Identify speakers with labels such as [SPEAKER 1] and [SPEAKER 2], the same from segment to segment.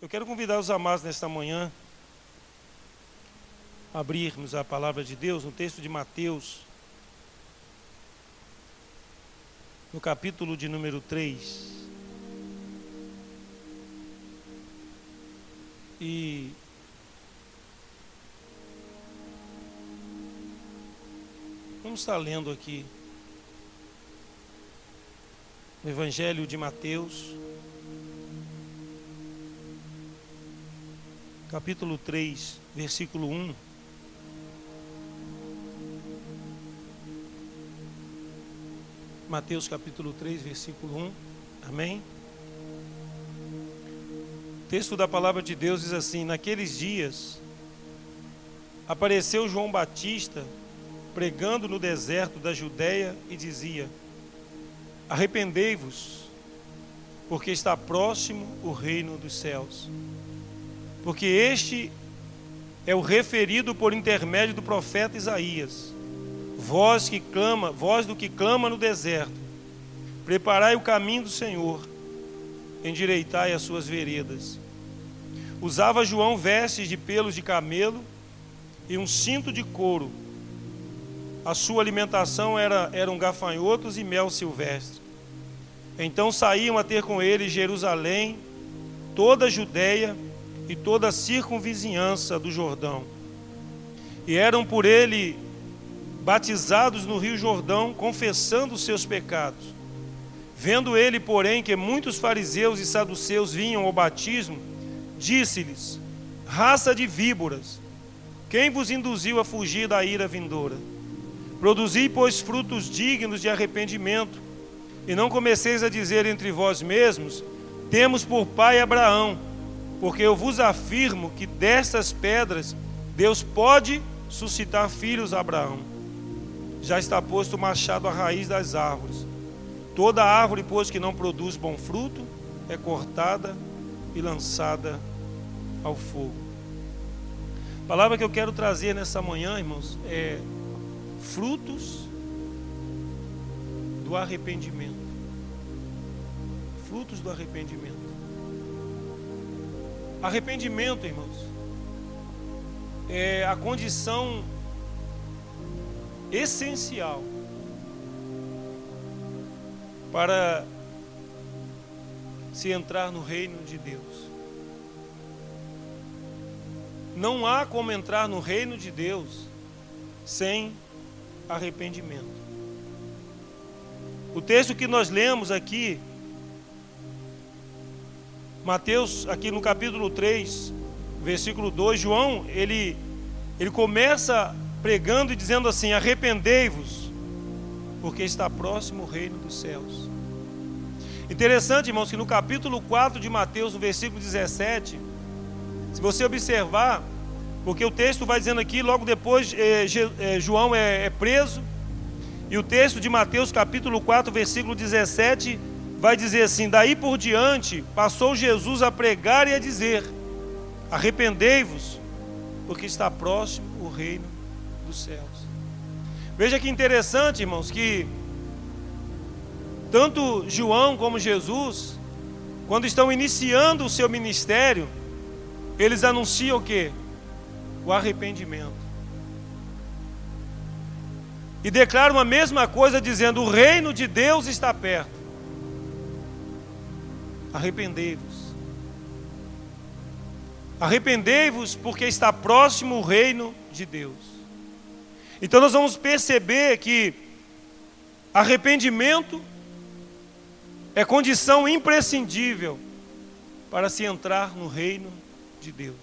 [SPEAKER 1] Eu quero convidar os amados nesta manhã a abrirmos a palavra de Deus no texto de Mateus, no capítulo de número 3. E vamos estar lendo aqui o Evangelho de Mateus. Capítulo 3, versículo 1. Mateus capítulo 3, versículo 1. Amém? O texto da palavra de Deus diz assim: Naqueles dias apareceu João Batista pregando no deserto da Judéia e dizia: Arrependei-vos, porque está próximo o reino dos céus porque este é o referido por intermédio do profeta Isaías. Voz que clama, voz do que clama no deserto. Preparai o caminho do Senhor, endireitai as suas veredas. Usava João vestes de pelos de camelo e um cinto de couro. A sua alimentação era eram gafanhotos e mel silvestre. Então saíam a ter com ele Jerusalém, toda a Judéia e toda a circunvizinhança do Jordão. E eram por ele batizados no Rio Jordão, confessando os seus pecados. Vendo ele, porém, que muitos fariseus e saduceus vinham ao batismo, disse-lhes: Raça de víboras, quem vos induziu a fugir da ira vindoura? Produzi, pois, frutos dignos de arrependimento, e não comeceis a dizer entre vós mesmos: Temos por pai Abraão porque eu vos afirmo que destas pedras Deus pode suscitar filhos a Abraão. Já está posto o machado à raiz das árvores. Toda árvore, pois, que não produz bom fruto, é cortada e lançada ao fogo. A palavra que eu quero trazer nessa manhã, irmãos, é frutos do arrependimento. Frutos do arrependimento. Arrependimento, irmãos, é a condição essencial para se entrar no reino de Deus. Não há como entrar no reino de Deus sem arrependimento. O texto que nós lemos aqui Mateus, aqui no capítulo 3, versículo 2, João, ele, ele começa pregando e dizendo assim: Arrependei-vos, porque está próximo o reino dos céus. Interessante, irmãos, que no capítulo 4 de Mateus, no versículo 17, se você observar, porque o texto vai dizendo aqui, logo depois eh, eh, João é, é preso, e o texto de Mateus, capítulo 4, versículo 17, vai dizer assim: daí por diante passou Jesus a pregar e a dizer: arrependei-vos, porque está próximo o reino dos céus. Veja que interessante, irmãos, que tanto João como Jesus, quando estão iniciando o seu ministério, eles anunciam o que? O arrependimento. E declaram a mesma coisa, dizendo: o reino de Deus está perto. Arrependei-vos. Arrependei-vos, porque está próximo o reino de Deus. Então nós vamos perceber que arrependimento é condição imprescindível para se entrar no reino de Deus.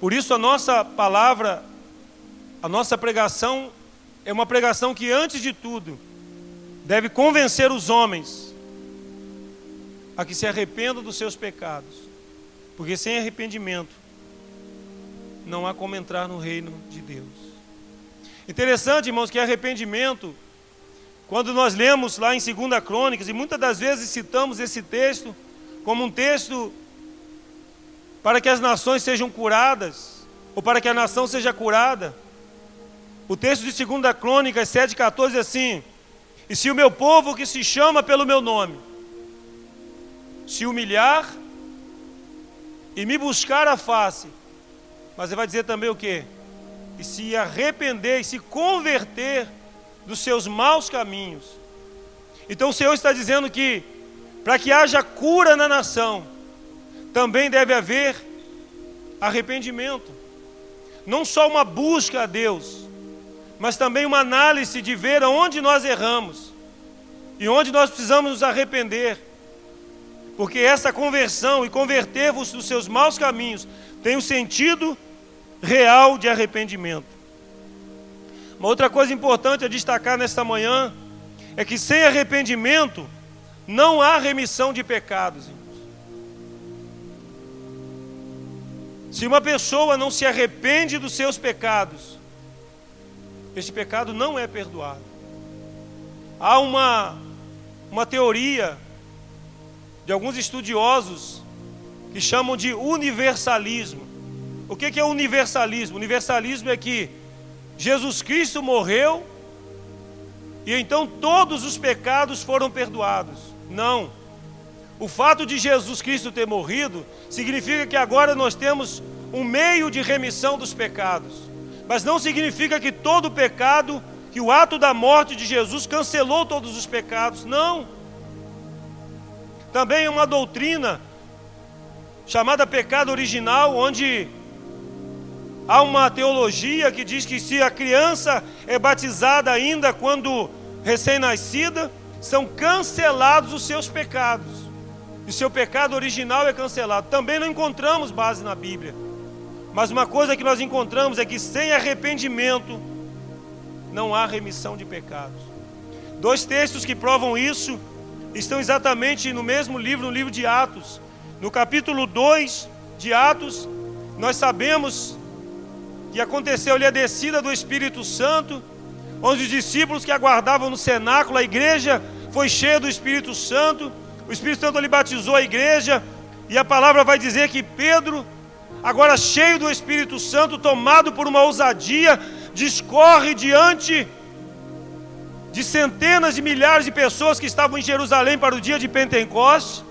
[SPEAKER 1] Por isso a nossa palavra, a nossa pregação é uma pregação que antes de tudo deve convencer os homens a que se arrependam dos seus pecados, porque sem arrependimento não há como entrar no reino de Deus. Interessante, irmãos, que arrependimento, quando nós lemos lá em 2 Crônicas, e muitas das vezes citamos esse texto como um texto para que as nações sejam curadas, ou para que a nação seja curada. O texto de 2 Crônicas 7,14 é assim: e se o meu povo que se chama pelo meu nome se humilhar e me buscar a face. Mas ele vai dizer também o quê? E se arrepender e se converter dos seus maus caminhos. Então o Senhor está dizendo que para que haja cura na nação, também deve haver arrependimento. Não só uma busca a Deus, mas também uma análise de ver aonde nós erramos e onde nós precisamos nos arrepender. Porque essa conversão e converter-vos dos seus maus caminhos tem um sentido real de arrependimento. Uma outra coisa importante a destacar nesta manhã é que sem arrependimento não há remissão de pecados. Se uma pessoa não se arrepende dos seus pecados, este pecado não é perdoado. Há uma, uma teoria de alguns estudiosos que chamam de universalismo. O que é universalismo? Universalismo é que Jesus Cristo morreu e então todos os pecados foram perdoados. Não. O fato de Jesus Cristo ter morrido significa que agora nós temos um meio de remissão dos pecados. Mas não significa que todo pecado, que o ato da morte de Jesus cancelou todos os pecados. Não. Também é uma doutrina chamada pecado original, onde há uma teologia que diz que se a criança é batizada ainda quando recém-nascida, são cancelados os seus pecados. E seu pecado original é cancelado. Também não encontramos base na Bíblia. Mas uma coisa que nós encontramos é que sem arrependimento não há remissão de pecados. Dois textos que provam isso estão exatamente no mesmo livro, no livro de Atos. No capítulo 2 de Atos, nós sabemos que aconteceu ali a descida do Espírito Santo, onde os discípulos que aguardavam no cenáculo, a igreja foi cheia do Espírito Santo, o Espírito Santo ali batizou a igreja, e a palavra vai dizer que Pedro, agora cheio do Espírito Santo, tomado por uma ousadia, discorre diante de centenas de milhares de pessoas que estavam em Jerusalém para o dia de Pentecostes.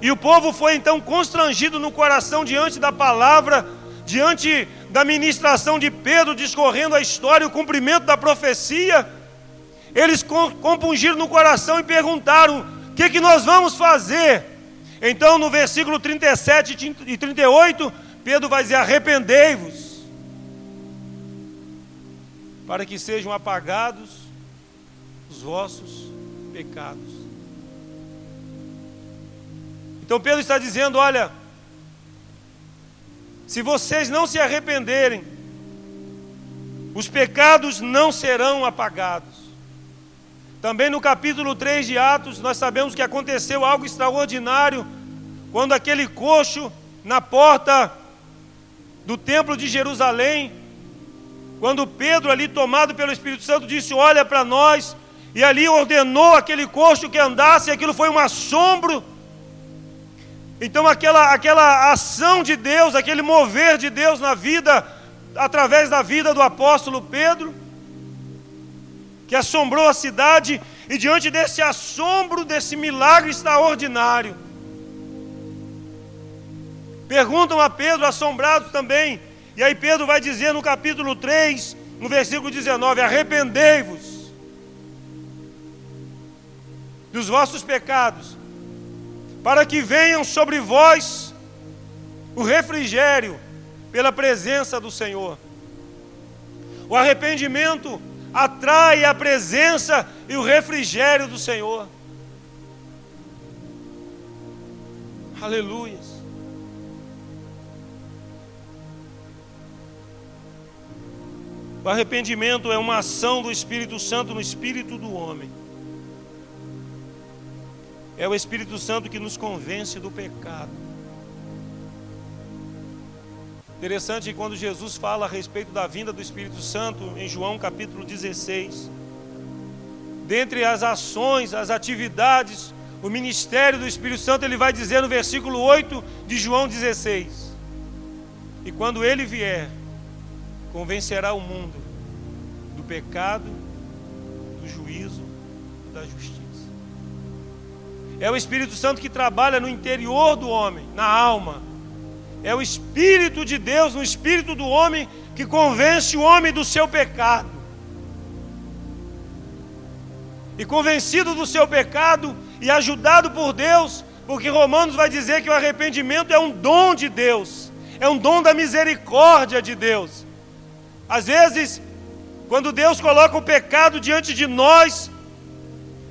[SPEAKER 1] E o povo foi então constrangido no coração diante da palavra, diante da ministração de Pedro, discorrendo a história, o cumprimento da profecia. Eles compungiram no coração e perguntaram: o que, que nós vamos fazer? Então, no versículo 37 e 38, Pedro vai dizer: arrependei-vos para que sejam apagados os vossos pecados. Então Pedro está dizendo: olha, se vocês não se arrependerem, os pecados não serão apagados. Também no capítulo 3 de Atos, nós sabemos que aconteceu algo extraordinário quando aquele coxo na porta do templo de Jerusalém quando Pedro, ali tomado pelo Espírito Santo, disse: Olha para nós, e ali ordenou aquele coxo que andasse, e aquilo foi um assombro. Então, aquela, aquela ação de Deus, aquele mover de Deus na vida, através da vida do apóstolo Pedro, que assombrou a cidade, e diante desse assombro, desse milagre extraordinário, perguntam a Pedro, assombrados também, e aí Pedro vai dizer no capítulo 3, no versículo 19: Arrependei-vos dos vossos pecados, para que venham sobre vós o refrigério pela presença do Senhor. O arrependimento atrai a presença e o refrigério do Senhor. Aleluia. O arrependimento é uma ação do Espírito Santo no espírito do homem. É o Espírito Santo que nos convence do pecado. Interessante que quando Jesus fala a respeito da vinda do Espírito Santo, em João capítulo 16, dentre as ações, as atividades, o ministério do Espírito Santo, ele vai dizer no versículo 8 de João 16: E quando ele vier, convencerá o mundo do pecado, do juízo, da justiça. É o Espírito Santo que trabalha no interior do homem, na alma. É o Espírito de Deus, no espírito do homem, que convence o homem do seu pecado. E convencido do seu pecado e ajudado por Deus, porque Romanos vai dizer que o arrependimento é um dom de Deus, é um dom da misericórdia de Deus. Às vezes, quando Deus coloca o pecado diante de nós,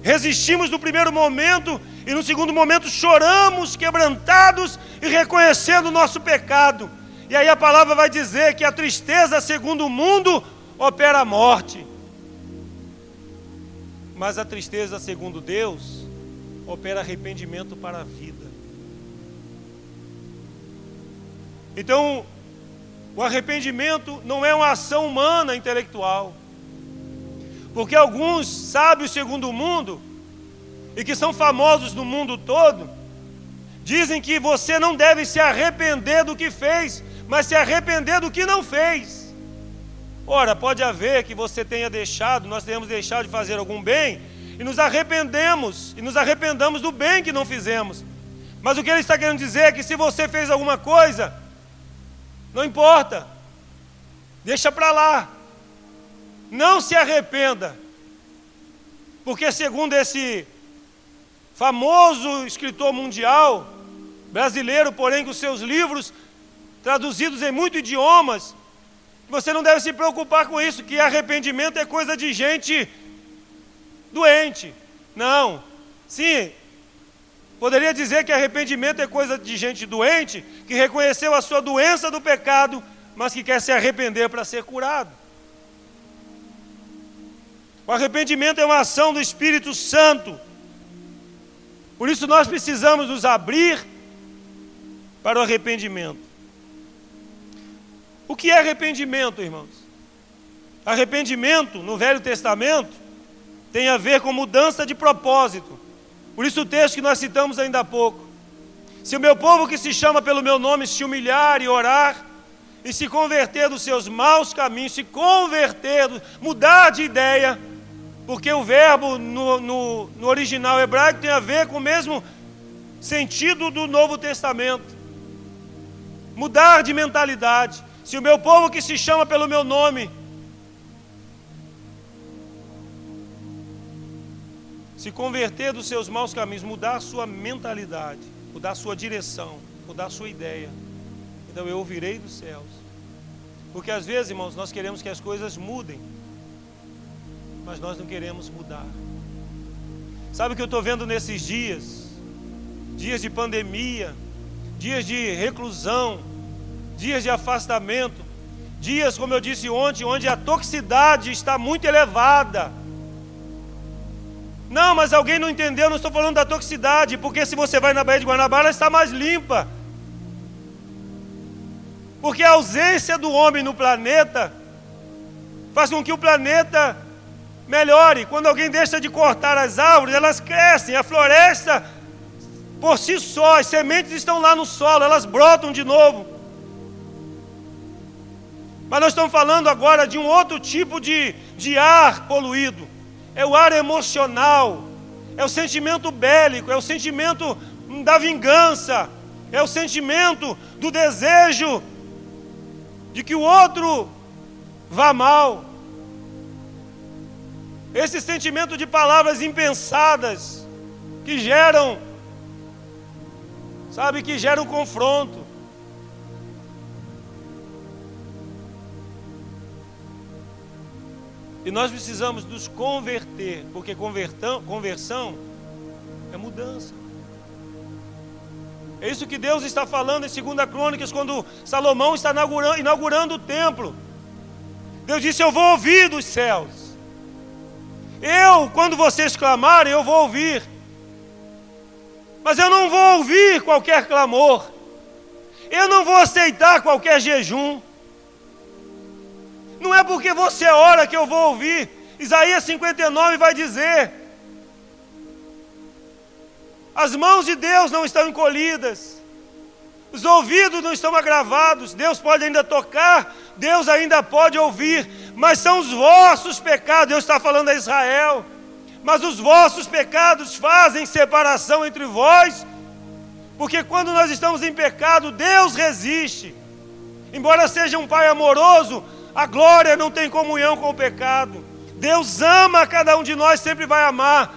[SPEAKER 1] resistimos no primeiro momento e no segundo momento choramos, quebrantados e reconhecendo o nosso pecado. E aí a palavra vai dizer que a tristeza, segundo o mundo, opera a morte. Mas a tristeza, segundo Deus, opera arrependimento para a vida. Então, o arrependimento não é uma ação humana intelectual. Porque alguns sábios segundo o mundo, e que são famosos no mundo todo, dizem que você não deve se arrepender do que fez, mas se arrepender do que não fez. Ora, pode haver que você tenha deixado, nós tenhamos deixado de fazer algum bem, e nos arrependemos, e nos arrependamos do bem que não fizemos. Mas o que ele está querendo dizer é que se você fez alguma coisa, não importa, deixa para lá, não se arrependa, porque segundo esse famoso escritor mundial, brasileiro, porém com seus livros traduzidos em muitos idiomas, você não deve se preocupar com isso, que arrependimento é coisa de gente doente. Não. Sim, Poderia dizer que arrependimento é coisa de gente doente, que reconheceu a sua doença do pecado, mas que quer se arrepender para ser curado. O arrependimento é uma ação do Espírito Santo. Por isso nós precisamos nos abrir para o arrependimento. O que é arrependimento, irmãos? Arrependimento, no Velho Testamento, tem a ver com mudança de propósito. Por isso o texto que nós citamos ainda há pouco. Se o meu povo que se chama pelo meu nome se humilhar e orar, e se converter dos seus maus caminhos, se converter, mudar de ideia, porque o verbo no, no, no original hebraico tem a ver com o mesmo sentido do Novo Testamento. Mudar de mentalidade. Se o meu povo que se chama pelo meu nome se converter dos seus maus caminhos, mudar a sua mentalidade, mudar a sua direção, mudar a sua ideia, então eu ouvirei dos céus. Porque às vezes, irmãos, nós queremos que as coisas mudem, mas nós não queremos mudar. Sabe o que eu estou vendo nesses dias? Dias de pandemia, dias de reclusão, dias de afastamento, dias, como eu disse ontem, onde a toxicidade está muito elevada não, mas alguém não entendeu, não estou falando da toxicidade, porque se você vai na Baía de Guanabara, ela está mais limpa. Porque a ausência do homem no planeta faz com que o planeta melhore. Quando alguém deixa de cortar as árvores, elas crescem, a floresta por si só, as sementes estão lá no solo, elas brotam de novo. Mas nós estamos falando agora de um outro tipo de, de ar poluído é o ar emocional, é o sentimento bélico, é o sentimento da vingança, é o sentimento do desejo de que o outro vá mal. Esse sentimento de palavras impensadas que geram, sabe, que geram confronto. E nós precisamos nos converter, porque convertão, conversão é mudança. É isso que Deus está falando em 2 Crônicas, quando Salomão está inaugurando, inaugurando o templo. Deus disse: Eu vou ouvir dos céus. Eu, quando vocês clamarem, eu vou ouvir. Mas eu não vou ouvir qualquer clamor. Eu não vou aceitar qualquer jejum. Não é porque você ora que eu vou ouvir. Isaías 59 vai dizer: As mãos de Deus não estão encolhidas, os ouvidos não estão agravados. Deus pode ainda tocar, Deus ainda pode ouvir, mas são os vossos pecados. Deus está falando a Israel. mas os vossos pecados fazem separação entre vós, porque quando nós estamos em pecado, Deus resiste. Embora seja um Pai amoroso, a glória não tem comunhão com o pecado. Deus ama cada um de nós, sempre vai amar,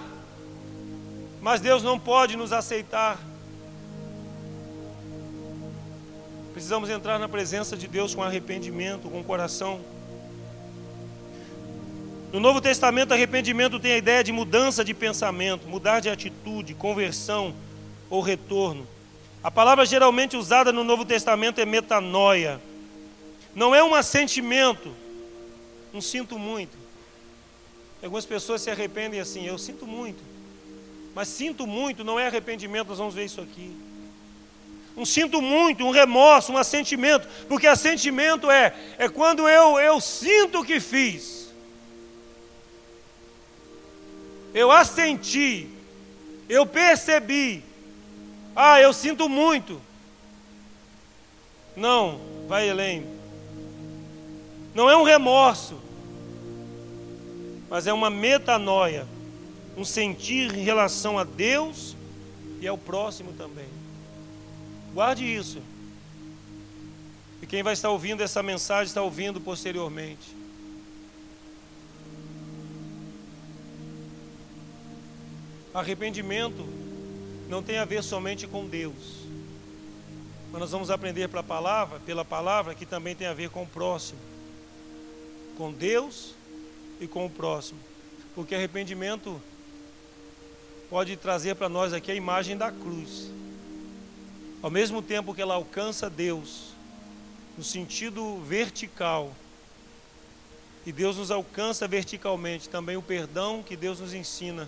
[SPEAKER 1] mas Deus não pode nos aceitar. Precisamos entrar na presença de Deus com arrependimento, com coração no Novo Testamento, arrependimento tem a ideia de mudança de pensamento, mudar de atitude, conversão ou retorno. A palavra geralmente usada no Novo Testamento é metanoia. Não é um assentimento, um sinto muito. Algumas pessoas se arrependem assim, eu sinto muito. Mas sinto muito não é arrependimento, nós vamos ver isso aqui. Um sinto muito, um remorso, um assentimento, porque assentimento é é quando eu eu sinto que fiz eu assenti, eu percebi, ah, eu sinto muito. Não, vai além. Não é um remorso, mas é uma metanoia, um sentir em relação a Deus e ao próximo também. Guarde isso. E quem vai estar ouvindo essa mensagem está ouvindo posteriormente. Arrependimento não tem a ver somente com Deus. Mas nós vamos aprender pela palavra, pela palavra que também tem a ver com o próximo. Com Deus e com o próximo. Porque arrependimento pode trazer para nós aqui a imagem da cruz. Ao mesmo tempo que ela alcança Deus no sentido vertical, e Deus nos alcança verticalmente, também o perdão que Deus nos ensina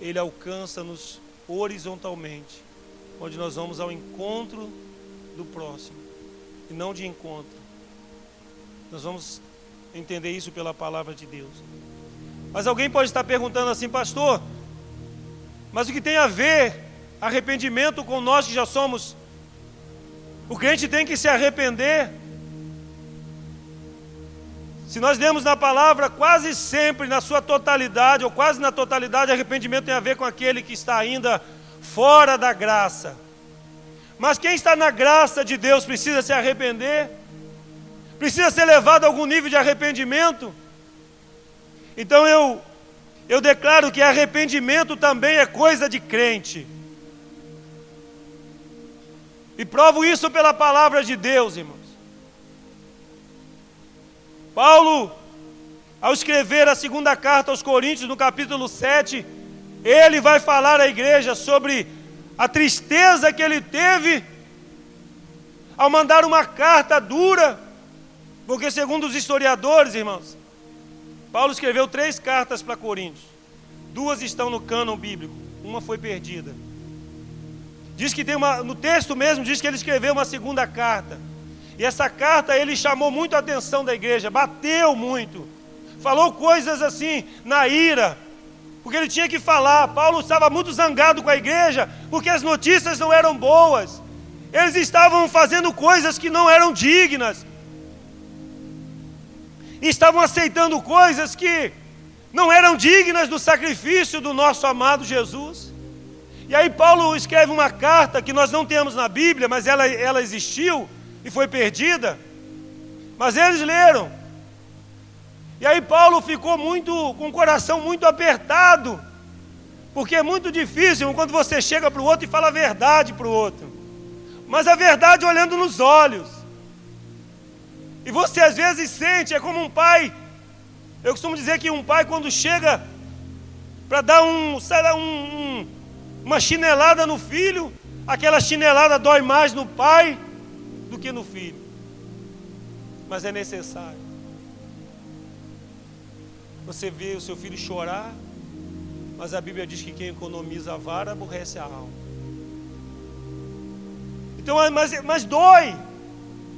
[SPEAKER 1] ele alcança-nos horizontalmente, onde nós vamos ao encontro do próximo e não de encontro. Nós vamos entender isso pela palavra de Deus. Mas alguém pode estar perguntando assim, pastor, mas o que tem a ver arrependimento com nós que já somos? O crente tem que se arrepender se nós lemos na palavra, quase sempre, na sua totalidade, ou quase na totalidade, arrependimento tem a ver com aquele que está ainda fora da graça. Mas quem está na graça de Deus precisa se arrepender, precisa ser levado a algum nível de arrependimento. Então eu, eu declaro que arrependimento também é coisa de crente. E provo isso pela palavra de Deus, irmão. Paulo, ao escrever a segunda carta aos Coríntios, no capítulo 7, ele vai falar à igreja sobre a tristeza que ele teve ao mandar uma carta dura, porque, segundo os historiadores, irmãos, Paulo escreveu três cartas para Coríntios, duas estão no cânon bíblico, uma foi perdida. Diz que tem uma, no texto mesmo, diz que ele escreveu uma segunda carta. E essa carta ele chamou muito a atenção da igreja, bateu muito, falou coisas assim na ira, porque ele tinha que falar. Paulo estava muito zangado com a igreja, porque as notícias não eram boas, eles estavam fazendo coisas que não eram dignas, estavam aceitando coisas que não eram dignas do sacrifício do nosso amado Jesus. E aí Paulo escreve uma carta que nós não temos na Bíblia, mas ela, ela existiu e foi perdida. Mas eles leram. E aí Paulo ficou muito com o coração muito apertado. Porque é muito difícil quando você chega para o outro e fala a verdade para o outro. Mas a verdade olhando nos olhos. E você às vezes sente, é como um pai. Eu costumo dizer que um pai quando chega para dar um, um, um, uma chinelada no filho, aquela chinelada dói mais no pai do que no filho. Mas é necessário. Você vê o seu filho chorar, mas a Bíblia diz que quem economiza a vara aborrece a alma. Então, mas, mas dói.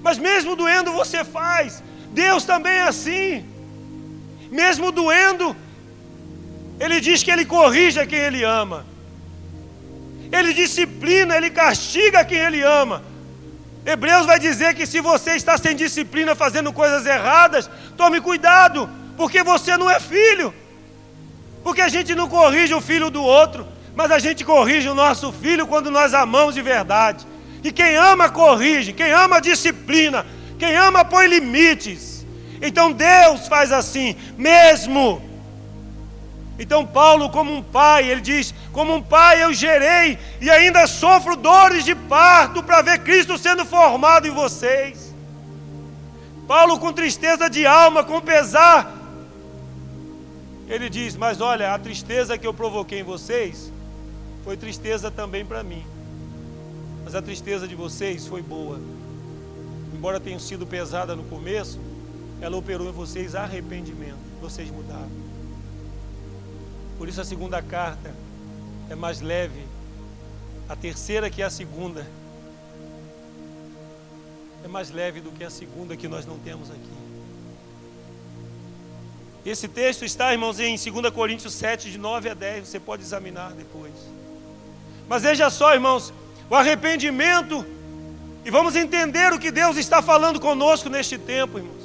[SPEAKER 1] Mas mesmo doendo você faz. Deus também é assim. Mesmo doendo, Ele diz que Ele corrige quem Ele ama. Ele disciplina, Ele castiga quem Ele ama. Hebreus vai dizer que se você está sem disciplina fazendo coisas erradas, tome cuidado, porque você não é filho. Porque a gente não corrige o filho do outro, mas a gente corrige o nosso filho quando nós amamos de verdade. E quem ama, corrige, quem ama, disciplina, quem ama, põe limites. Então Deus faz assim, mesmo. Então, Paulo, como um pai, ele diz: Como um pai eu gerei e ainda sofro dores de parto para ver Cristo sendo formado em vocês. Paulo, com tristeza de alma, com pesar, ele diz: Mas olha, a tristeza que eu provoquei em vocês foi tristeza também para mim. Mas a tristeza de vocês foi boa. Embora tenha sido pesada no começo, ela operou em vocês arrependimento. Vocês mudaram. Por isso a segunda carta é mais leve. A terceira, que é a segunda, é mais leve do que a segunda que nós não temos aqui. Esse texto está, irmãos, em 2 Coríntios 7, de 9 a 10, você pode examinar depois. Mas veja só, irmãos, o arrependimento, e vamos entender o que Deus está falando conosco neste tempo, irmãos.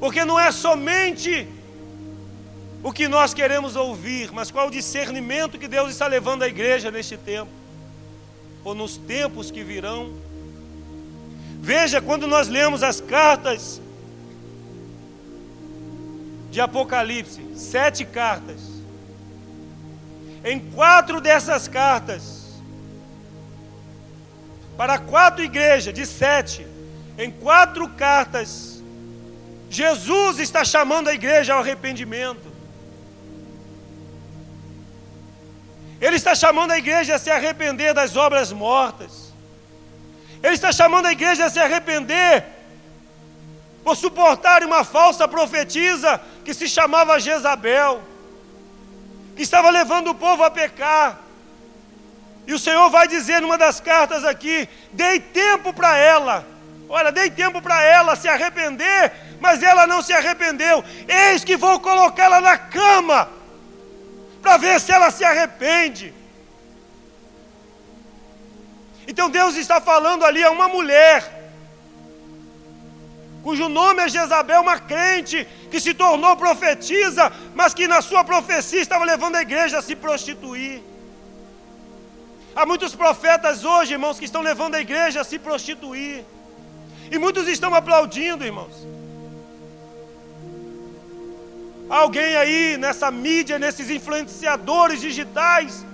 [SPEAKER 1] Porque não é somente o que nós queremos ouvir, mas qual o discernimento que Deus está levando à igreja neste tempo, ou nos tempos que virão. Veja, quando nós lemos as cartas de Apocalipse, sete cartas. Em quatro dessas cartas, para quatro igrejas, de sete, em quatro cartas, Jesus está chamando a igreja ao arrependimento. Ele está chamando a igreja a se arrepender das obras mortas. Ele está chamando a igreja a se arrepender por suportar uma falsa profetisa que se chamava Jezabel, que estava levando o povo a pecar. E o Senhor vai dizer numa das cartas aqui: dei tempo para ela. Olha, dei tempo para ela se arrepender, mas ela não se arrependeu. Eis que vou colocá-la na cama para ver se ela se arrepende. Então Deus está falando ali a uma mulher cujo nome é Jezabel, uma crente que se tornou profetisa, mas que na sua profecia estava levando a igreja a se prostituir. Há muitos profetas hoje, irmãos, que estão levando a igreja a se prostituir. E muitos estão aplaudindo, irmãos. Alguém aí nessa mídia, nesses influenciadores digitais,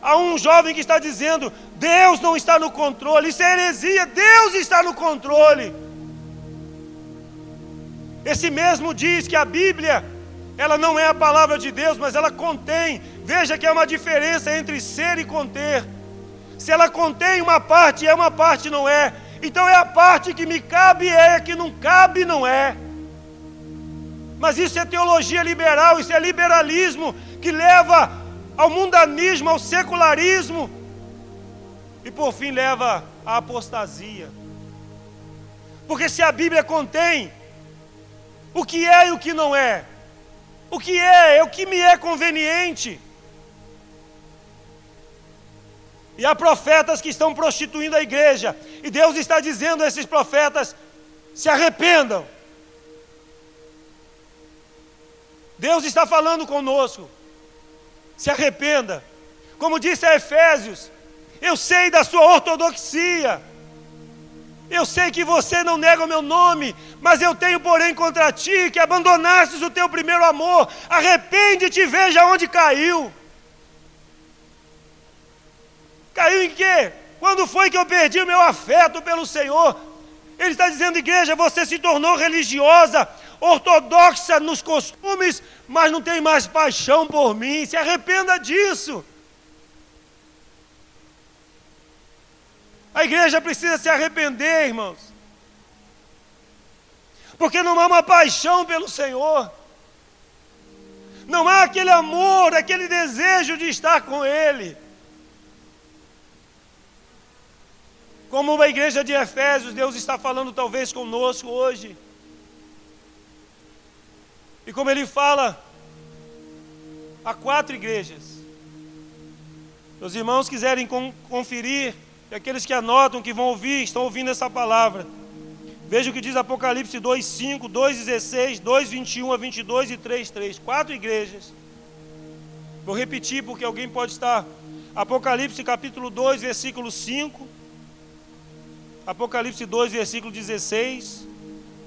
[SPEAKER 1] há um jovem que está dizendo: Deus não está no controle, isso é heresia, Deus está no controle. Esse mesmo diz que a Bíblia, ela não é a palavra de Deus, mas ela contém. Veja que é uma diferença entre ser e conter. Se ela contém uma parte, é uma parte, não é. Então é a parte que me cabe, é a que não cabe, não é. Mas isso é teologia liberal, isso é liberalismo que leva ao mundanismo, ao secularismo e por fim leva à apostasia. Porque se a Bíblia contém o que é e o que não é, o que é, é o que me é conveniente. E há profetas que estão prostituindo a igreja, e Deus está dizendo a esses profetas: se arrependam. Deus está falando conosco, se arrependa. Como disse a Efésios, eu sei da sua ortodoxia, eu sei que você não nega o meu nome, mas eu tenho, porém, contra ti que abandonastes o teu primeiro amor. Arrepende-te e veja onde caiu. Caiu em quê? Quando foi que eu perdi o meu afeto pelo Senhor? Ele está dizendo, igreja, você se tornou religiosa, ortodoxa nos costumes, mas não tem mais paixão por mim. Se arrependa disso. A igreja precisa se arrepender, irmãos. Porque não há uma paixão pelo Senhor. Não há aquele amor, aquele desejo de estar com Ele. Como a igreja de Efésios, Deus está falando talvez conosco hoje. E como Ele fala a quatro igrejas. Os irmãos quiserem conferir e aqueles que anotam, que vão ouvir, estão ouvindo essa palavra. Veja o que diz Apocalipse 2, 5, 2, 16, 2, 21 a 22 e 3, 3. Quatro igrejas. Vou repetir porque alguém pode estar. Apocalipse capítulo 2, versículo 5. Apocalipse 2, versículo 16.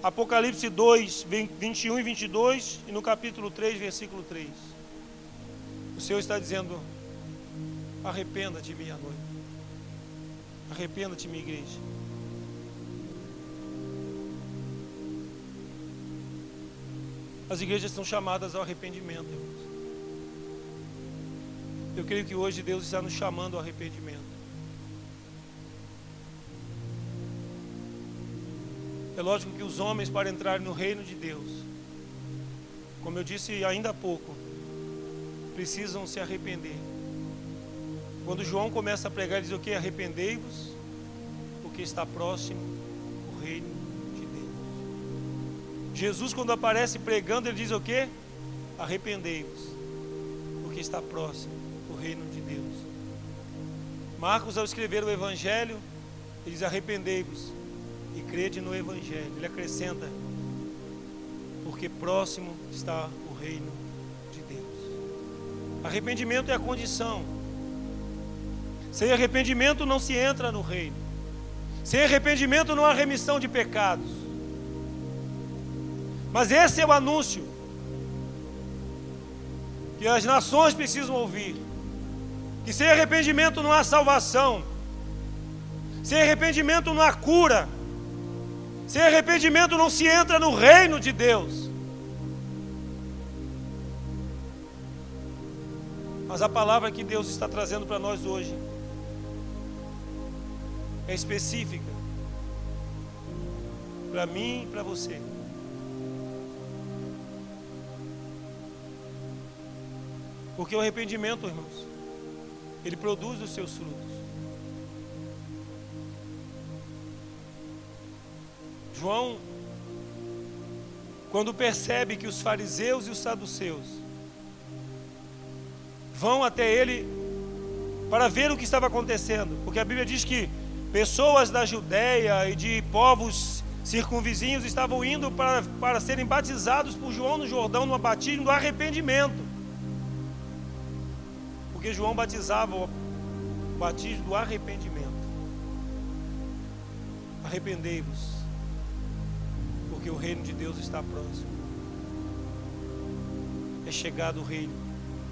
[SPEAKER 1] Apocalipse 2, 21 e 22. E no capítulo 3, versículo 3. O Senhor está dizendo: Arrependa-te, minha noiva. Arrependa-te, minha igreja. As igrejas são chamadas ao arrependimento, irmãos. Eu creio que hoje Deus está nos chamando ao arrependimento. É lógico que os homens, para entrarem no reino de Deus, como eu disse ainda há pouco, precisam se arrepender. Quando João começa a pregar, ele diz o que? Arrependei-vos, porque está próximo o reino de Deus. Jesus, quando aparece pregando, ele diz o que? Arrependei-vos, porque está próximo o reino de Deus. Marcos, ao escrever o Evangelho, ele diz: arrependei-vos e crede no Evangelho. Ele acrescenta, porque próximo está o reino de Deus. Arrependimento é a condição sem arrependimento não se entra no reino. Sem arrependimento não há remissão de pecados. Mas esse é o anúncio que as nações precisam ouvir. Que sem arrependimento não há salvação. Sem arrependimento não há cura. Sem arrependimento não se entra no reino de Deus. Mas a palavra que Deus está trazendo para nós hoje é específica para mim e para você. Porque o arrependimento, irmãos, ele produz os seus frutos. João, quando percebe que os fariseus e os saduceus vão até ele para ver o que estava acontecendo, porque a Bíblia diz que Pessoas da Judéia e de povos circunvizinhos estavam indo para, para serem batizados por João no Jordão, no batismo do arrependimento. Porque João batizava o batismo do arrependimento. Arrependei-vos, porque o reino de Deus está próximo. É chegado o reino.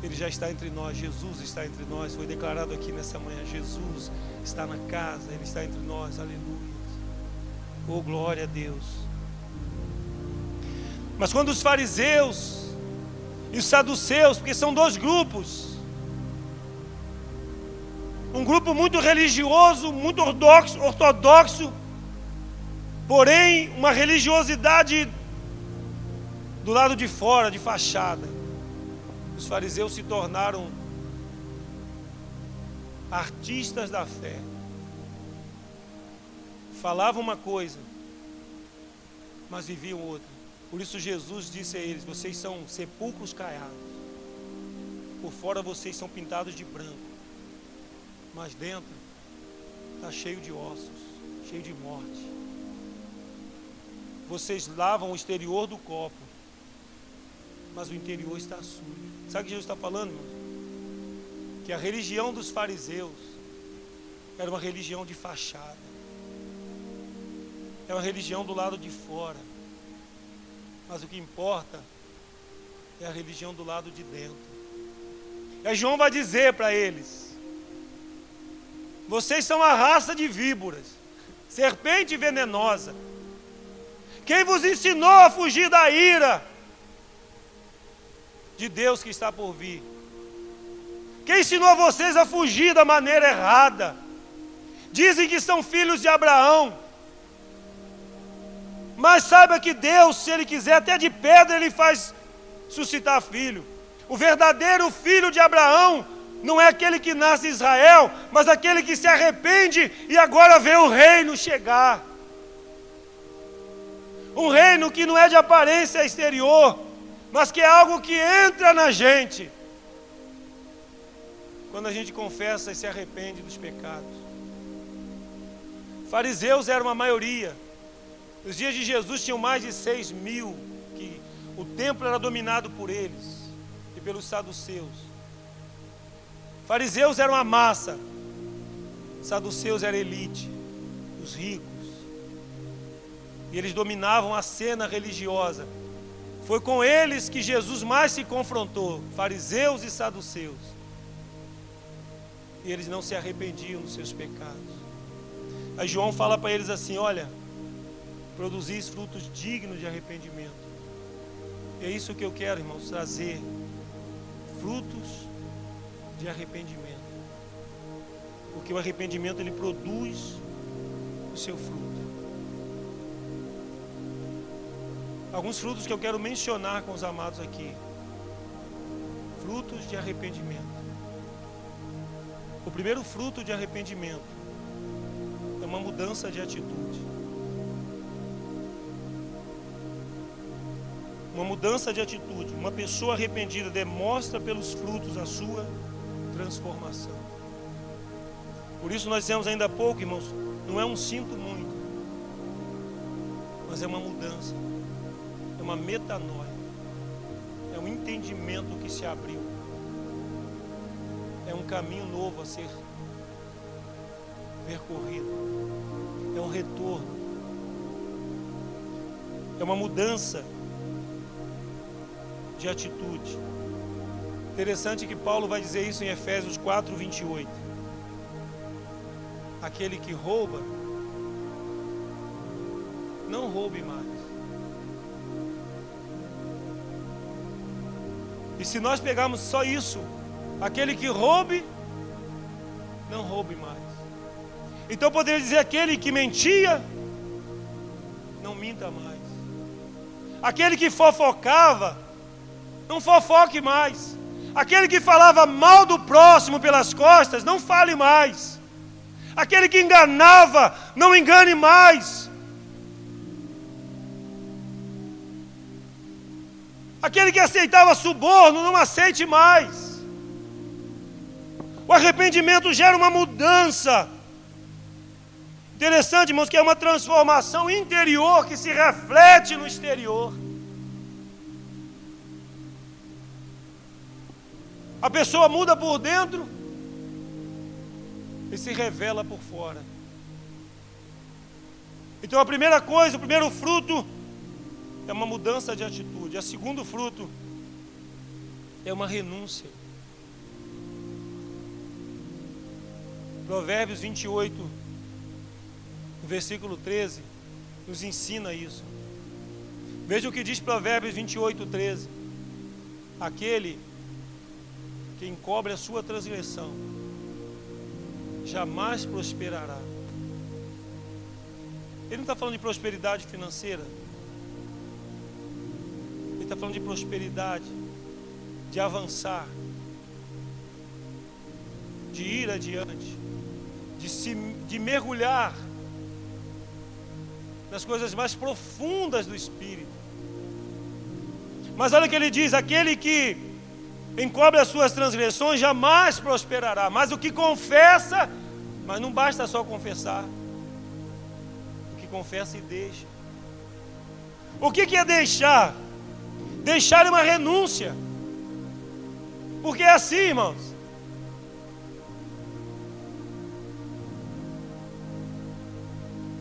[SPEAKER 1] Ele já está entre nós, Jesus está entre nós. Foi declarado aqui nessa manhã: Jesus está na casa, Ele está entre nós, aleluia. Oh, glória a Deus. Mas quando os fariseus e os saduceus, porque são dois grupos, um grupo muito religioso, muito ortodoxo, ortodoxo porém uma religiosidade do lado de fora, de fachada. Os fariseus se tornaram artistas da fé. Falavam uma coisa, mas viviam outra. Por isso Jesus disse a eles: Vocês são sepulcros caiados. Por fora vocês são pintados de branco, mas dentro está cheio de ossos, cheio de morte. Vocês lavam o exterior do copo, mas o interior está sujo. Sabe o que Jesus está falando, irmão? que a religião dos fariseus era uma religião de fachada, é uma religião do lado de fora, mas o que importa é a religião do lado de dentro. E João vai dizer para eles: vocês são a raça de víboras, serpente venenosa. Quem vos ensinou a fugir da ira de Deus que está por vir? Quem ensinou vocês a fugir da maneira errada? Dizem que são filhos de Abraão. Mas saiba que Deus, se Ele quiser, até de pedra Ele faz suscitar filho. O verdadeiro filho de Abraão não é aquele que nasce em Israel, mas aquele que se arrepende e agora vê o reino chegar. Um reino que não é de aparência exterior, mas que é algo que entra na gente quando a gente confessa e se arrepende dos pecados. Fariseus eram a maioria, Nos dias de Jesus tinham mais de seis mil, que o templo era dominado por eles e pelos saduceus. Fariseus eram a massa, saduceus era elite, os ricos. E eles dominavam a cena religiosa. Foi com eles que Jesus mais se confrontou, fariseus e saduceus. E eles não se arrependiam dos seus pecados. Aí João fala para eles assim: Olha, produzis frutos dignos de arrependimento. E é isso que eu quero, irmãos, trazer frutos de arrependimento. Porque o arrependimento ele produz o seu fruto. Alguns frutos que eu quero mencionar com os amados aqui. Frutos de arrependimento. O primeiro fruto de arrependimento é uma mudança de atitude. Uma mudança de atitude. Uma pessoa arrependida demonstra pelos frutos a sua transformação. Por isso nós dizemos ainda há pouco, irmãos, não é um sinto muito, mas é uma mudança, é uma metanoia, é um entendimento que se abriu, é um caminho novo a ser percorrido, é um retorno, é uma mudança de atitude. Interessante que Paulo vai dizer isso em Efésios 4, 28. Aquele que rouba, não roube mais. E se nós pegarmos só isso, aquele que roube, não roube mais. Então poderia dizer aquele que mentia, não minta mais. Aquele que fofocava, não fofoque mais. Aquele que falava mal do próximo pelas costas, não fale mais. Aquele que enganava, não engane mais. Aquele que aceitava suborno, não aceite mais. O arrependimento gera uma mudança. Interessante, irmãos, que é uma transformação interior que se reflete no exterior. A pessoa muda por dentro e se revela por fora. Então a primeira coisa, o primeiro fruto é uma mudança de atitude. O segundo fruto é uma renúncia. Provérbios 28, versículo 13, nos ensina isso. Veja o que diz Provérbios 28, 13. Aquele que encobre a sua transgressão jamais prosperará. Ele não está falando de prosperidade financeira. Está falando de prosperidade, de avançar, de ir adiante, de, se, de mergulhar nas coisas mais profundas do Espírito. Mas olha o que ele diz: aquele que encobre as suas transgressões, jamais prosperará. Mas o que confessa, mas não basta só confessar. O que confessa e deixa. O que, que é deixar? Deixar uma renúncia. Porque é assim, irmãos.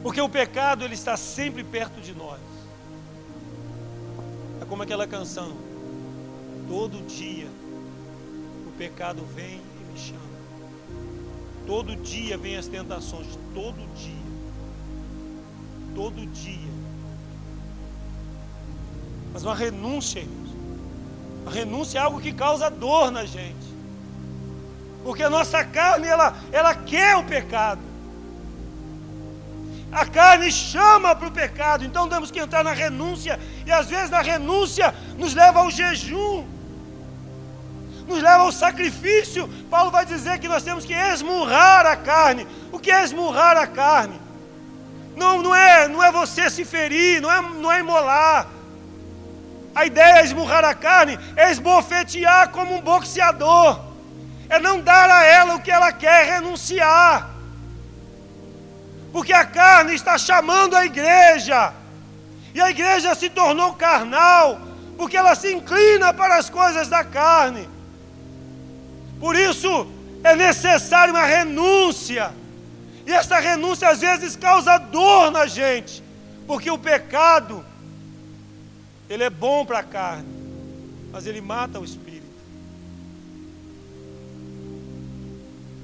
[SPEAKER 1] Porque o pecado ele está sempre perto de nós. É como aquela canção. Todo dia pecado vem e me chama. Todo dia vem as tentações, todo dia. Todo dia. Mas uma renúncia, irmãos. A renúncia é algo que causa dor na gente. Porque a nossa carne, ela, ela quer o pecado. A carne chama para o pecado, então temos que entrar na renúncia, e às vezes na renúncia nos leva ao jejum nos leva ao sacrifício. Paulo vai dizer que nós temos que esmurrar a carne. O que é esmurrar a carne? Não, não, é, não é você se ferir, não é, não é imolar. A ideia é esmurrar a carne, é esbofetear como um boxeador, é não dar a ela o que ela quer, renunciar. Porque a carne está chamando a igreja E a igreja se tornou carnal, porque ela se inclina para as coisas da carne. Por isso é necessária uma renúncia. E essa renúncia às vezes causa dor na gente, porque o pecado ele é bom para a carne, mas ele mata o espírito.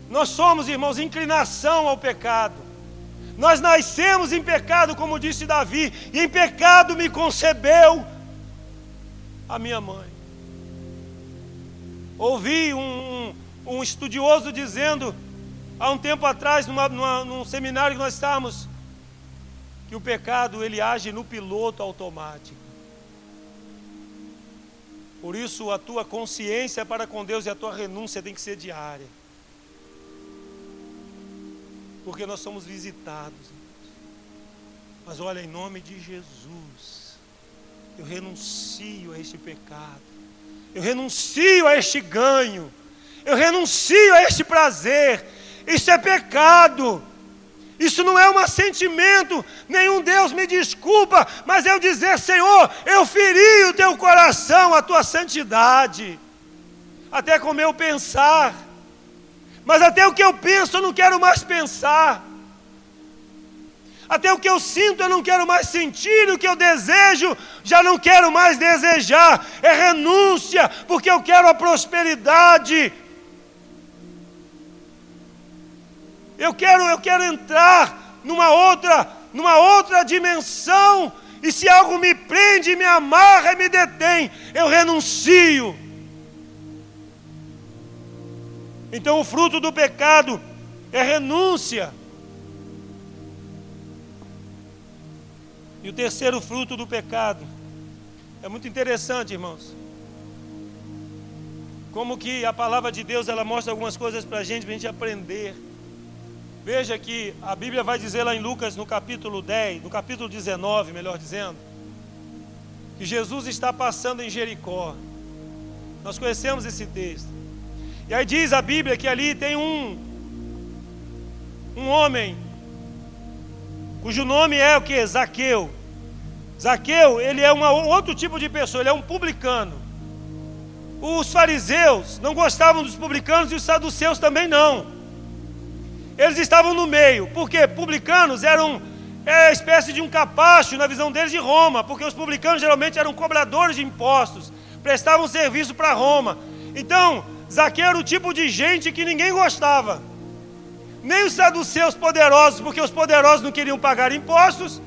[SPEAKER 1] Nós somos, irmãos, inclinação ao pecado. Nós nascemos em pecado, como disse Davi, e em pecado me concebeu a minha mãe. Ouvi um, um, um estudioso dizendo, há um tempo atrás, numa, numa, num seminário que nós estávamos, que o pecado ele age no piloto automático. Por isso a tua consciência para com Deus e a tua renúncia tem que ser diária. Porque nós somos visitados. Mas olha, em nome de Jesus, eu renuncio a este pecado, eu renuncio a este ganho, eu renuncio a este prazer. Isso é pecado. Isso não é um sentimento, nenhum Deus me desculpa, mas eu dizer, Senhor, eu feri o teu coração, a tua santidade, até com o meu pensar, mas até o que eu penso eu não quero mais pensar. Até o que eu sinto eu não quero mais sentir, o que eu desejo já não quero mais desejar. É renúncia, porque eu quero a prosperidade. Eu quero, eu quero entrar numa outra, numa outra dimensão. E se algo me prende, me amarra e me detém, eu renuncio. Então o fruto do pecado é renúncia. E o terceiro fruto do pecado é muito interessante, irmãos. Como que a palavra de Deus ela mostra algumas coisas para a gente, para a gente aprender. Veja que a Bíblia vai dizer lá em Lucas, no capítulo 10, no capítulo 19, melhor dizendo, que Jesus está passando em Jericó. Nós conhecemos esse texto. E aí diz a Bíblia que ali tem um um homem cujo nome é o que? Zaqueu. Zaqueu, ele é um outro tipo de pessoa, ele é um publicano. Os fariseus não gostavam dos publicanos e os saduceus também não. Eles estavam no meio, porque publicanos eram é, espécie de um capacho na visão deles de Roma, porque os publicanos geralmente eram cobradores de impostos, prestavam serviço para Roma. Então, Zaqueu era o tipo de gente que ninguém gostava. Nem os saduceus poderosos, porque os poderosos não queriam pagar impostos,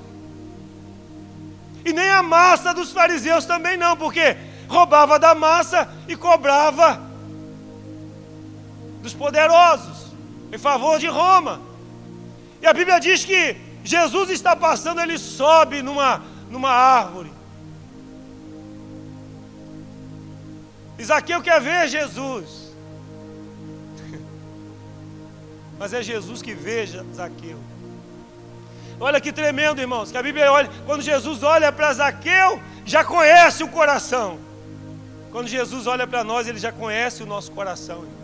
[SPEAKER 1] e nem a massa dos fariseus também não, porque roubava da massa e cobrava dos poderosos, em favor de Roma. E a Bíblia diz que Jesus está passando, ele sobe numa, numa árvore. Isaqueu quer ver Jesus. Mas é Jesus que veja Zaqueu. Olha que tremendo, irmãos, que a Bíblia olha, quando Jesus olha para Zaqueu, já conhece o coração. Quando Jesus olha para nós, ele já conhece o nosso coração. Irmãos.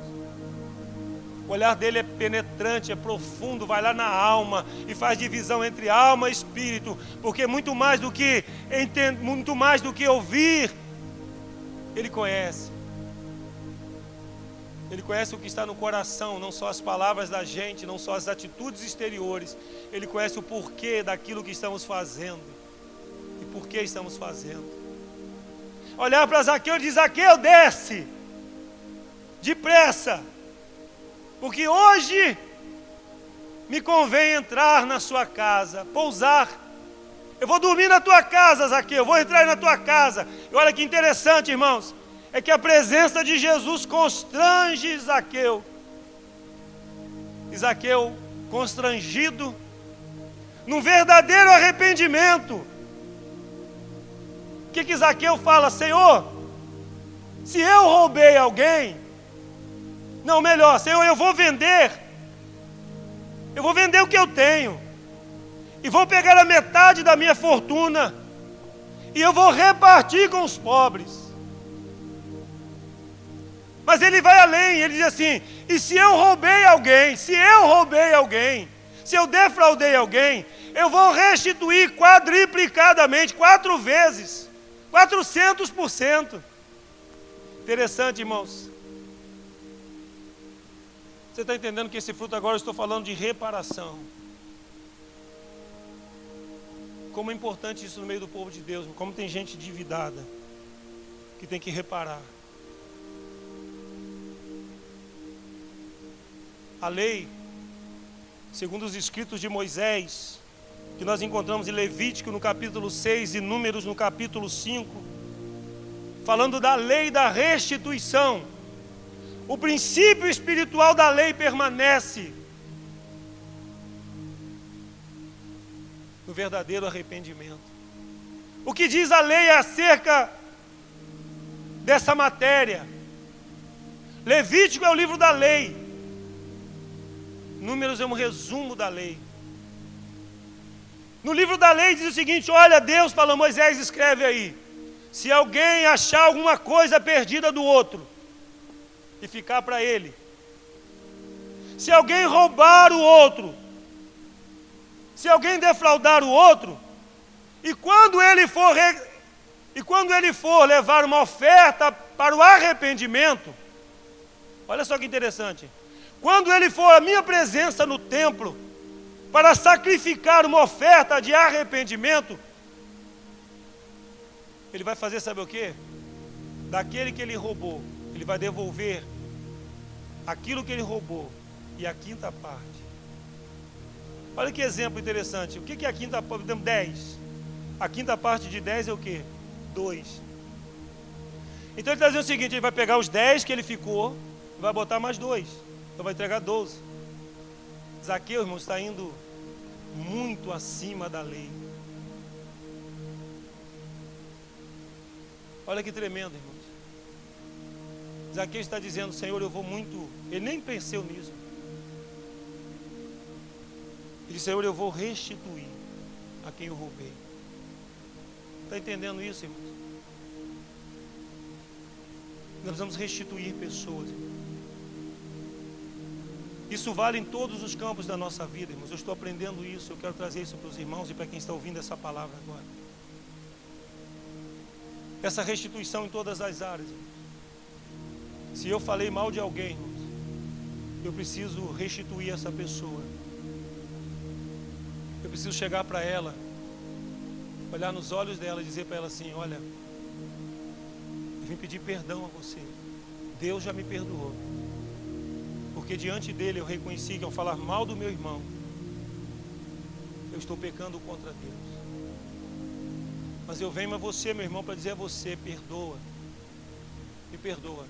[SPEAKER 1] O olhar dele é penetrante, é profundo, vai lá na alma e faz divisão entre alma e espírito, porque muito mais do que entender, muito mais do que ouvir, ele conhece. Ele conhece o que está no coração, não só as palavras da gente, não só as atitudes exteriores. Ele conhece o porquê daquilo que estamos fazendo e por que estamos fazendo. Olhar para Zaqueu e dizer: Zaqueu, desce, depressa, porque hoje me convém entrar na sua casa, pousar. Eu vou dormir na tua casa, Zaqueu, eu vou entrar na tua casa. E olha que interessante, irmãos é que a presença de Jesus constrange Zaqueu. Zaqueu, constrangido, num verdadeiro arrependimento. O que, que Zaqueu fala? Senhor, se eu roubei alguém, não, melhor, Senhor, eu vou vender, eu vou vender o que eu tenho, e vou pegar a metade da minha fortuna, e eu vou repartir com os pobres. Mas ele vai além, ele diz assim: e se eu roubei alguém, se eu roubei alguém, se eu defraudei alguém, eu vou restituir quadriplicadamente, quatro vezes, 400%. Interessante, irmãos. Você está entendendo que esse fruto agora eu estou falando de reparação. Como é importante isso no meio do povo de Deus, como tem gente endividada que tem que reparar. A lei, segundo os escritos de Moisés, que nós encontramos em Levítico no capítulo 6 e Números no capítulo 5, falando da lei da restituição. O princípio espiritual da lei permanece no verdadeiro arrependimento. O que diz a lei acerca dessa matéria? Levítico é o livro da lei. Números é um resumo da lei. No livro da lei diz o seguinte: olha, Deus falou, Moisés escreve aí. Se alguém achar alguma coisa perdida do outro e ficar para ele, se alguém roubar o outro, se alguém defraudar o outro, e quando ele for e quando ele for levar uma oferta para o arrependimento, olha só que interessante. Quando ele for a minha presença no templo para sacrificar uma oferta de arrependimento, ele vai fazer sabe o que? Daquele que ele roubou, ele vai devolver aquilo que ele roubou e a quinta parte. Olha que exemplo interessante. O que é a quinta parte? 10. A quinta parte de 10 é o que? 2. Então ele está dizendo o seguinte: ele vai pegar os 10 que ele ficou e vai botar mais dois. Então vai entregar 12. Zaqueu, irmão, está indo muito acima da lei. Olha que tremendo, irmãos. Zaqueu está dizendo, Senhor, eu vou muito. Ele nem pensou nisso. Ele disse, Senhor, eu vou restituir a quem eu roubei. Está entendendo isso, irmãos? Nós precisamos restituir pessoas. Isso vale em todos os campos da nossa vida, irmãos. Eu estou aprendendo isso, eu quero trazer isso para os irmãos e para quem está ouvindo essa palavra agora. Essa restituição em todas as áreas. Irmãos. Se eu falei mal de alguém, eu preciso restituir essa pessoa. Eu preciso chegar para ela, olhar nos olhos dela e dizer para ela assim: Olha, eu vim pedir perdão a você. Deus já me perdoou. Porque diante dele eu reconheci que ao falar mal do meu irmão, eu estou pecando contra Deus. Mas eu venho a você, meu irmão, para dizer a você: perdoa. Me perdoa.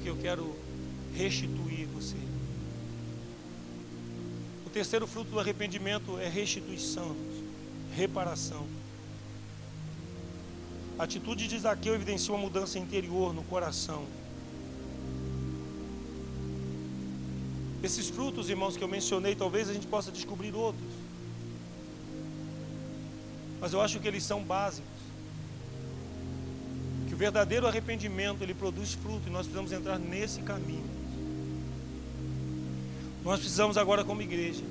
[SPEAKER 1] Porque eu quero restituir você. O terceiro fruto do arrependimento é restituição, reparação. A atitude de Zaqueu evidencia uma mudança interior no coração. Esses frutos, irmãos, que eu mencionei, talvez a gente possa descobrir outros. Mas eu acho que eles são básicos. Verdadeiro arrependimento, ele produz fruto e nós precisamos entrar nesse caminho. Nós precisamos agora como igreja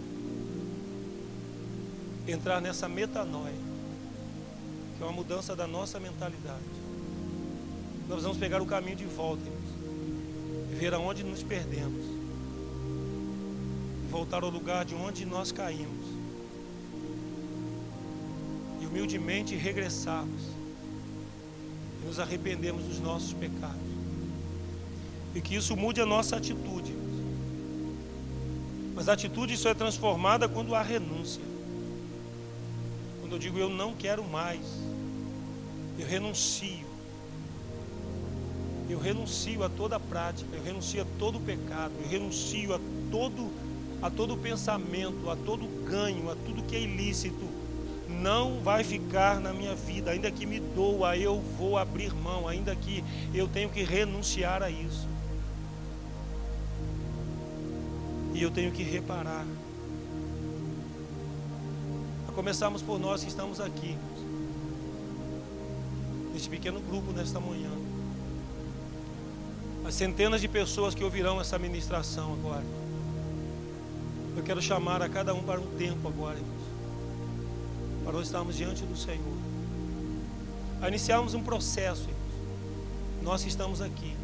[SPEAKER 1] entrar nessa metanoia, que é uma mudança da nossa mentalidade. Nós vamos pegar o caminho de volta, e ver aonde nos perdemos voltar ao lugar de onde nós caímos e humildemente regressarmos e nos arrependemos dos nossos pecados e que isso mude a nossa atitude. Mas a atitude só é transformada quando há renúncia. Quando eu digo eu não quero mais, eu renuncio. Eu renuncio a toda prática, eu renuncio a todo pecado, eu renuncio a todo a todo pensamento, a todo ganho, a tudo que é ilícito, não vai ficar na minha vida, ainda que me doa, eu vou abrir mão, ainda que eu tenho que renunciar a isso. E eu tenho que reparar. A começarmos por nós que estamos aqui, neste pequeno grupo nesta manhã. As centenas de pessoas que ouvirão essa ministração agora. Eu quero chamar a cada um para um tempo agora, irmãos, para nós estarmos diante do Senhor, a iniciarmos um processo, irmãos. Nós que estamos aqui,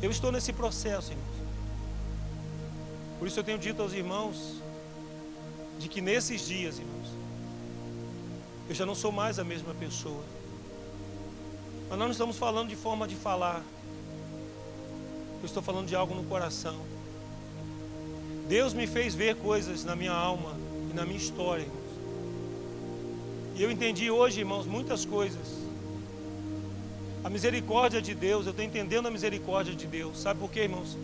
[SPEAKER 1] eu estou nesse processo, irmãos. Por isso eu tenho dito aos irmãos de que nesses dias, irmãos, eu já não sou mais a mesma pessoa. Mas nós não estamos falando de forma de falar. Eu estou falando de algo no coração. Deus me fez ver coisas na minha alma e na minha história, irmãos. E eu entendi hoje, irmãos, muitas coisas. A misericórdia de Deus, eu estou entendendo a misericórdia de Deus. Sabe por quê, irmãos?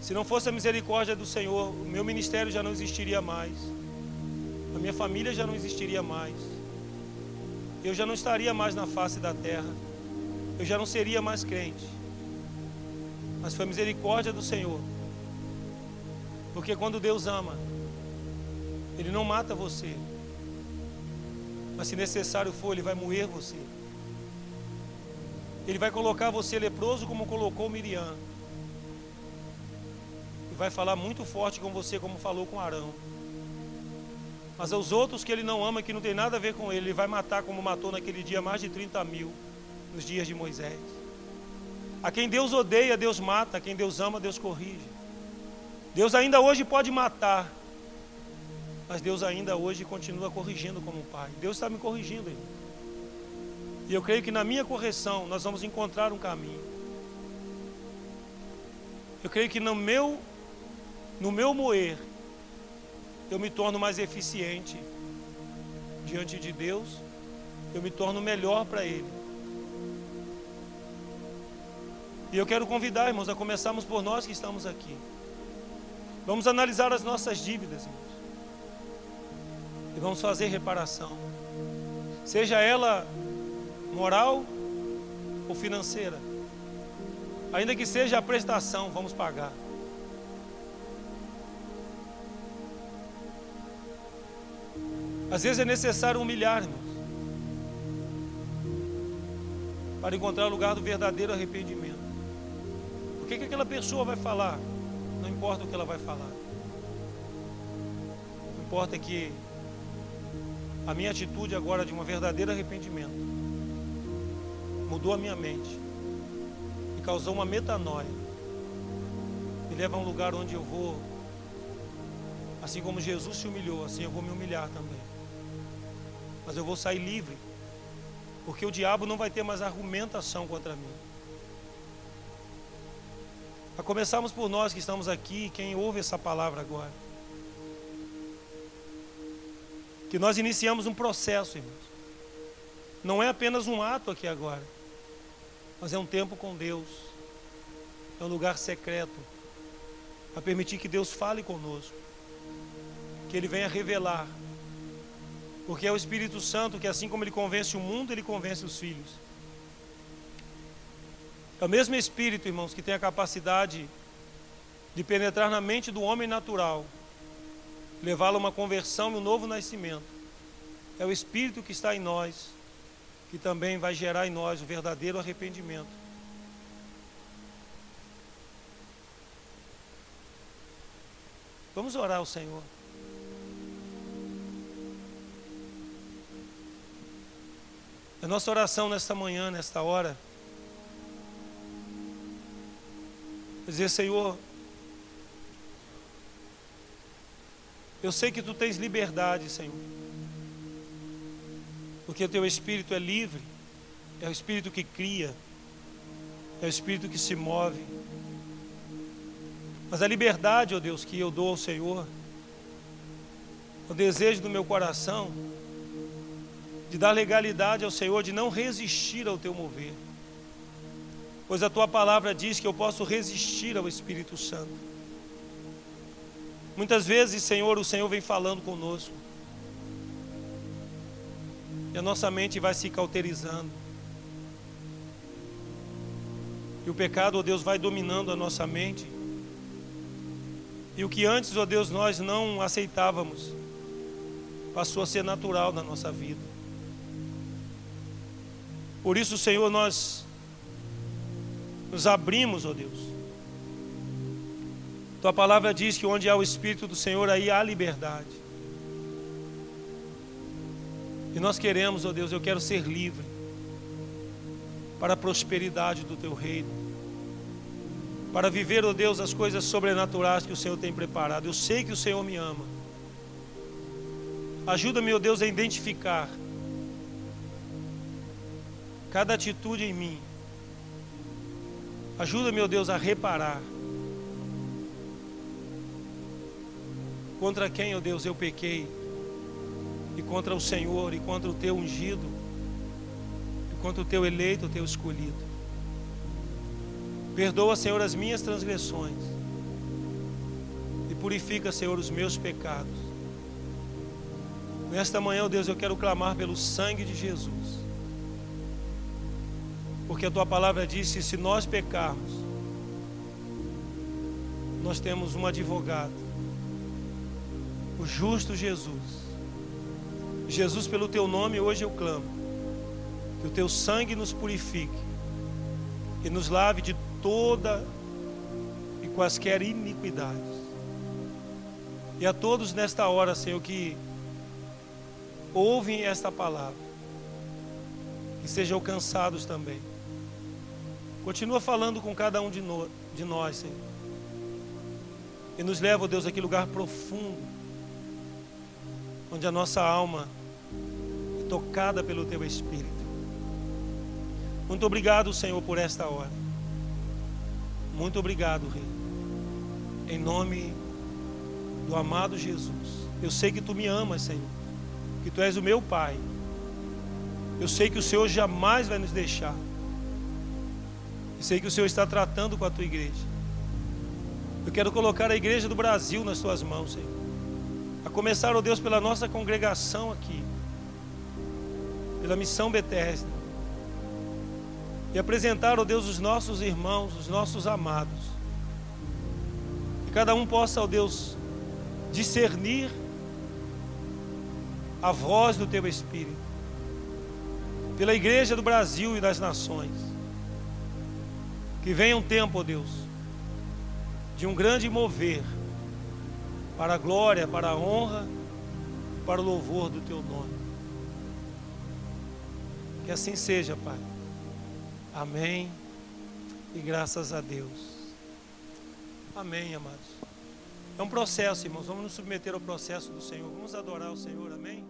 [SPEAKER 1] Se não fosse a misericórdia do Senhor, o meu ministério já não existiria mais. A minha família já não existiria mais. Eu já não estaria mais na face da terra. Eu já não seria mais crente. Mas foi a misericórdia do Senhor. Porque quando Deus ama, Ele não mata você. Mas se necessário for, Ele vai moer você. Ele vai colocar você leproso como colocou Miriam. E vai falar muito forte com você como falou com Arão. Mas aos outros que ele não ama, que não tem nada a ver com ele, ele vai matar como matou naquele dia mais de 30 mil, nos dias de Moisés. A quem Deus odeia, Deus mata. A quem Deus ama, Deus corrige. Deus ainda hoje pode matar. Mas Deus ainda hoje continua corrigindo como Pai. Deus está me corrigindo, irmão. E eu creio que na minha correção nós vamos encontrar um caminho. Eu creio que no meu no meu moer eu me torno mais eficiente diante de Deus, eu me torno melhor para ele. E eu quero convidar, irmãos, a começarmos por nós que estamos aqui. Vamos analisar as nossas dívidas, irmãos. E vamos fazer reparação. Seja ela moral ou financeira. Ainda que seja a prestação, vamos pagar. Às vezes é necessário humilhar, irmãos, para encontrar o lugar do verdadeiro arrependimento. O que, que aquela pessoa vai falar? Não importa o que ela vai falar. O que importa é que a minha atitude agora de um verdadeiro arrependimento mudou a minha mente, me causou uma metanoia, me leva a um lugar onde eu vou, assim como Jesus se humilhou, assim eu vou me humilhar também. Mas eu vou sair livre, porque o diabo não vai ter mais argumentação contra mim. A começarmos por nós que estamos aqui, quem ouve essa palavra agora. Que nós iniciamos um processo, irmãos. Não é apenas um ato aqui agora mas é um tempo com Deus, é um lugar secreto, a permitir que Deus fale conosco, que Ele venha revelar, porque é o Espírito Santo que, assim como Ele convence o mundo, Ele convence os filhos. É o mesmo Espírito, irmãos, que tem a capacidade de penetrar na mente do homem natural, levá-lo a uma conversão e um novo nascimento. É o Espírito que está em nós que também vai gerar em nós o verdadeiro arrependimento. Vamos orar ao Senhor. A nossa oração nesta manhã, nesta hora, é dizer, Senhor, eu sei que tu tens liberdade, Senhor porque o teu espírito é livre, é o espírito que cria, é o espírito que se move. Mas a liberdade, ó oh Deus, que eu dou ao Senhor, o desejo do meu coração de dar legalidade ao Senhor, de não resistir ao teu mover. Pois a tua palavra diz que eu posso resistir ao Espírito Santo. Muitas vezes, Senhor, o Senhor vem falando conosco. E a nossa mente vai se cauterizando. E o pecado, ó Deus, vai dominando a nossa mente. E o que antes, ó Deus, nós não aceitávamos, passou a ser natural na nossa vida. Por isso, Senhor, nós nos abrimos, ó Deus, Tua palavra diz que onde há o Espírito do Senhor, aí há liberdade. E nós queremos, ó oh Deus, eu quero ser livre para a prosperidade do teu reino. Para viver, ó oh Deus, as coisas sobrenaturais que o Senhor tem preparado. Eu sei que o Senhor me ama. Ajuda-me, ó oh Deus, a identificar cada atitude em mim. Ajuda, meu Deus, a reparar. Contra quem, ó Deus, eu pequei. E contra o Senhor, e contra o teu ungido, e contra o teu eleito, o teu escolhido. Perdoa, Senhor, as minhas transgressões. E purifica, Senhor, os meus pecados. Nesta manhã, ó Deus, eu quero clamar pelo sangue de Jesus. Porque a tua palavra diz que se nós pecarmos, nós temos um advogado, o justo Jesus. Jesus, pelo teu nome, hoje eu clamo, que o teu sangue nos purifique e nos lave de toda e quaisquer iniquidades. E a todos nesta hora, Senhor, que ouvem esta palavra, que sejam alcançados também Continua falando com cada um de, no, de nós, Senhor. E nos leva, ó Deus, aquele lugar profundo, onde a nossa alma é tocada pelo Teu Espírito. Muito obrigado, Senhor, por esta hora. Muito obrigado, Rei. Em nome do amado Jesus. Eu sei que Tu me amas, Senhor. Que Tu és o meu Pai. Eu sei que o Senhor jamais vai nos deixar. E sei que o Senhor está tratando com a tua igreja. Eu quero colocar a igreja do Brasil nas tuas mãos, Senhor. A começar, ó oh Deus, pela nossa congregação aqui, pela missão Bethesda. E apresentar, ó oh Deus, os nossos irmãos, os nossos amados. Que cada um possa, ó oh Deus, discernir a voz do teu Espírito. Pela igreja do Brasil e das nações que venha um tempo, ó Deus, de um grande mover para a glória, para a honra para o louvor do teu nome. Que assim seja, Pai. Amém. E graças a Deus. Amém, amados. É um processo, irmãos. Vamos nos submeter ao processo do Senhor. Vamos adorar o Senhor. Amém.